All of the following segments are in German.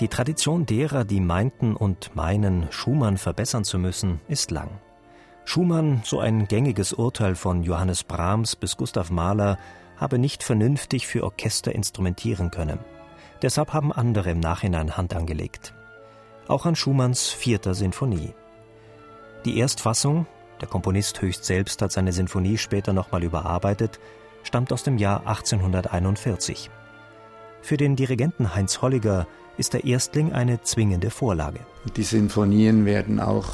Die Tradition derer, die meinten und meinen, Schumann verbessern zu müssen, ist lang. Schumann, so ein gängiges Urteil von Johannes Brahms bis Gustav Mahler, habe nicht vernünftig für Orchester instrumentieren können. Deshalb haben andere im Nachhinein Hand angelegt. Auch an Schumanns vierter Sinfonie. Die Erstfassung, der Komponist höchst selbst hat seine Sinfonie später nochmal überarbeitet, stammt aus dem Jahr 1841. Für den Dirigenten Heinz Holliger ist der Erstling eine zwingende Vorlage. Die Sinfonien werden auch,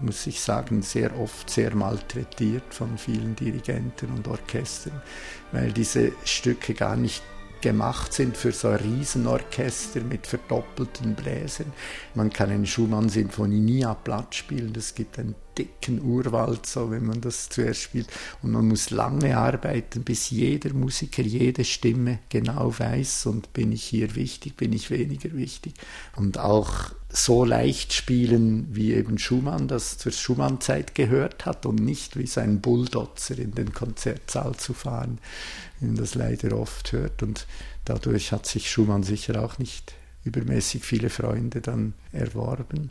muss ich sagen, sehr oft sehr malträtiert von vielen Dirigenten und Orchestern, weil diese Stücke gar nicht gemacht sind für so ein Riesenorchester mit verdoppelten Bläsern. Man kann eine Schumann-Sinfonie nie ab Blatt spielen. Es gibt einen dicken Urwald, so wenn man das zuerst spielt. Und man muss lange arbeiten, bis jeder Musiker jede Stimme genau weiß und bin ich hier wichtig, bin ich weniger wichtig. Und auch so leicht spielen, wie eben Schumann das zur Schumann-Zeit gehört hat und nicht wie sein Bulldozer in den Konzertsaal zu fahren, wie man das leider oft hört. Und dadurch hat sich Schumann sicher auch nicht übermäßig viele Freunde dann erworben.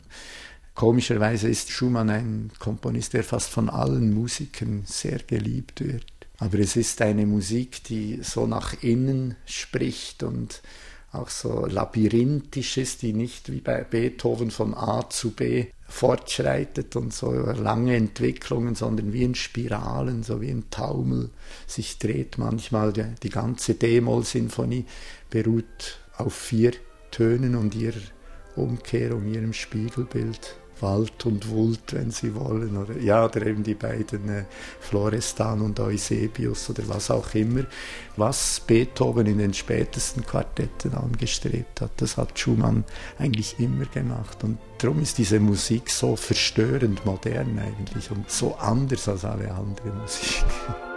Komischerweise ist Schumann ein Komponist, der fast von allen Musikern sehr geliebt wird. Aber es ist eine Musik, die so nach innen spricht und auch so labyrinthisch ist, die nicht wie bei Beethoven von A zu B fortschreitet und so lange Entwicklungen, sondern wie in Spiralen, so wie ein Taumel sich dreht. Manchmal die, die ganze D-Moll-Sinfonie beruht auf vier Tönen und ihrer Umkehrung, ihrem Spiegelbild. Wald und Wult, wenn Sie wollen, oder ja, oder eben die beiden äh, Florestan und Eusebius oder was auch immer. Was Beethoven in den spätesten Quartetten angestrebt hat, das hat Schumann eigentlich immer gemacht. Und darum ist diese Musik so verstörend modern eigentlich und so anders als alle andere Musik.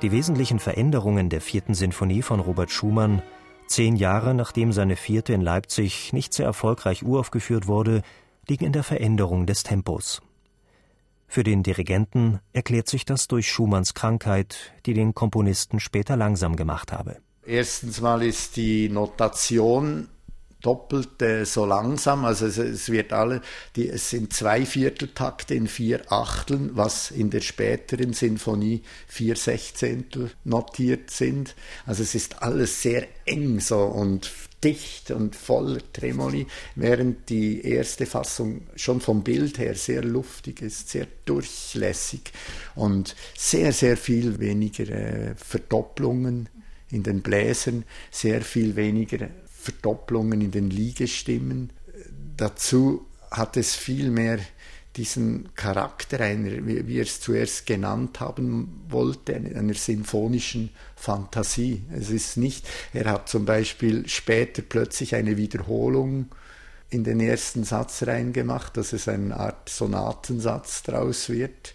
Die wesentlichen Veränderungen der vierten Sinfonie von Robert Schumann, zehn Jahre nachdem seine vierte in Leipzig nicht sehr erfolgreich uraufgeführt wurde, liegen in der Veränderung des Tempos. Für den Dirigenten erklärt sich das durch Schumanns Krankheit, die den Komponisten später langsam gemacht habe. Erstens mal ist die Notation doppelt äh, so langsam. Also es, es, wird alle, die, es sind zwei Vierteltakte in vier Achteln, was in der späteren Sinfonie vier Sechzehntel notiert sind. Also es ist alles sehr eng so und dicht und voller Tremoli, während die erste Fassung schon vom Bild her sehr luftig ist, sehr durchlässig und sehr, sehr viel weniger äh, Verdopplungen in den Bläsern, sehr viel weniger Verdopplungen in den Liegestimmen. Dazu hat es viel mehr diesen Charakter einer, wie er es zuerst genannt haben wollte, einer sinfonischen Fantasie. Es ist nicht, er hat zum Beispiel später plötzlich eine Wiederholung in den ersten Satz reingemacht, dass es eine Art Sonatensatz draus wird.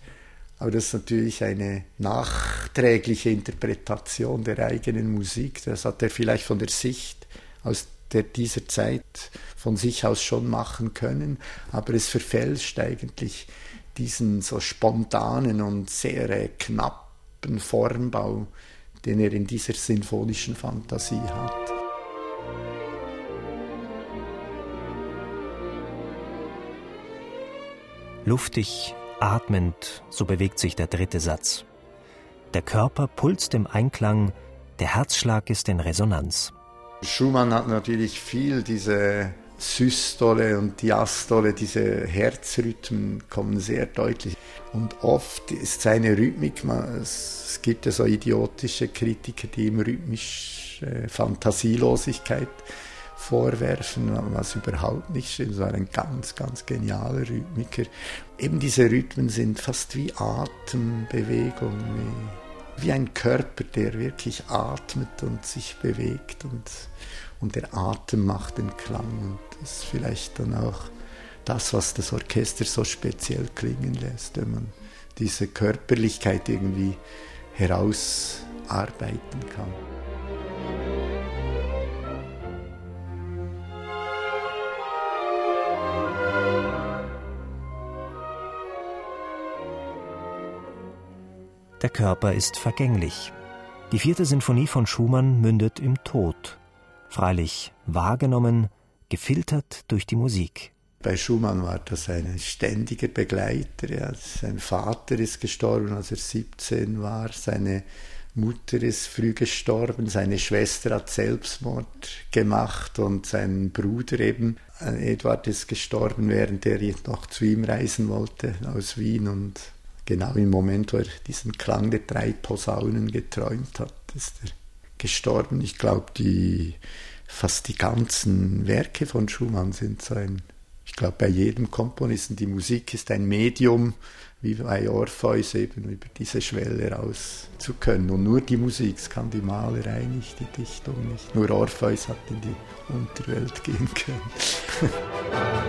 Aber das ist natürlich eine nachträgliche Interpretation der eigenen Musik. Das hat er vielleicht von der Sicht aus der dieser Zeit von sich aus schon machen können, aber es verfälscht eigentlich diesen so spontanen und sehr äh, knappen Formbau, den er in dieser sinfonischen Fantasie hat. Luftig, atmend, so bewegt sich der dritte Satz. Der Körper pulst im Einklang, der Herzschlag ist in Resonanz. Schumann hat natürlich viel diese Systole und Diastole, diese Herzrhythmen kommen sehr deutlich. Und oft ist seine Rhythmik, es gibt ja so idiotische Kritiker, die ihm rhythmisch äh, Fantasielosigkeit vorwerfen, was überhaupt nicht stimmt. Es war ein ganz, ganz genialer Rhythmiker. Eben diese Rhythmen sind fast wie Atembewegungen, wie, ein Körper, der wirklich atmet und sich bewegt und, und der Atem macht den Klang. Und das ist vielleicht dann auch das, was das Orchester so speziell klingen lässt, wenn man diese Körperlichkeit irgendwie herausarbeiten kann. Der Körper ist vergänglich. Die vierte Sinfonie von Schumann mündet im Tod. Freilich wahrgenommen, gefiltert durch die Musik. Bei Schumann war das ein ständiger Begleiter. Ja. Sein Vater ist gestorben, als er 17 war. Seine Mutter ist früh gestorben. Seine Schwester hat Selbstmord gemacht und sein Bruder eben, äh, Eduard, ist gestorben, während er noch zu ihm reisen wollte aus Wien. Und genau im Moment, wo er diesen Klang der drei Posaunen geträumt hat, ist er gestorben. Ich glaube, die, fast die ganzen Werke von Schumann sind so ein, ich glaube, bei jedem Komponisten, die Musik ist ein Medium, wie bei Orpheus eben über diese Schwelle raus zu können. Und nur die Musik, es kann die Malerei nicht, die Dichtung nicht. Nur Orpheus hat in die Unterwelt gehen können.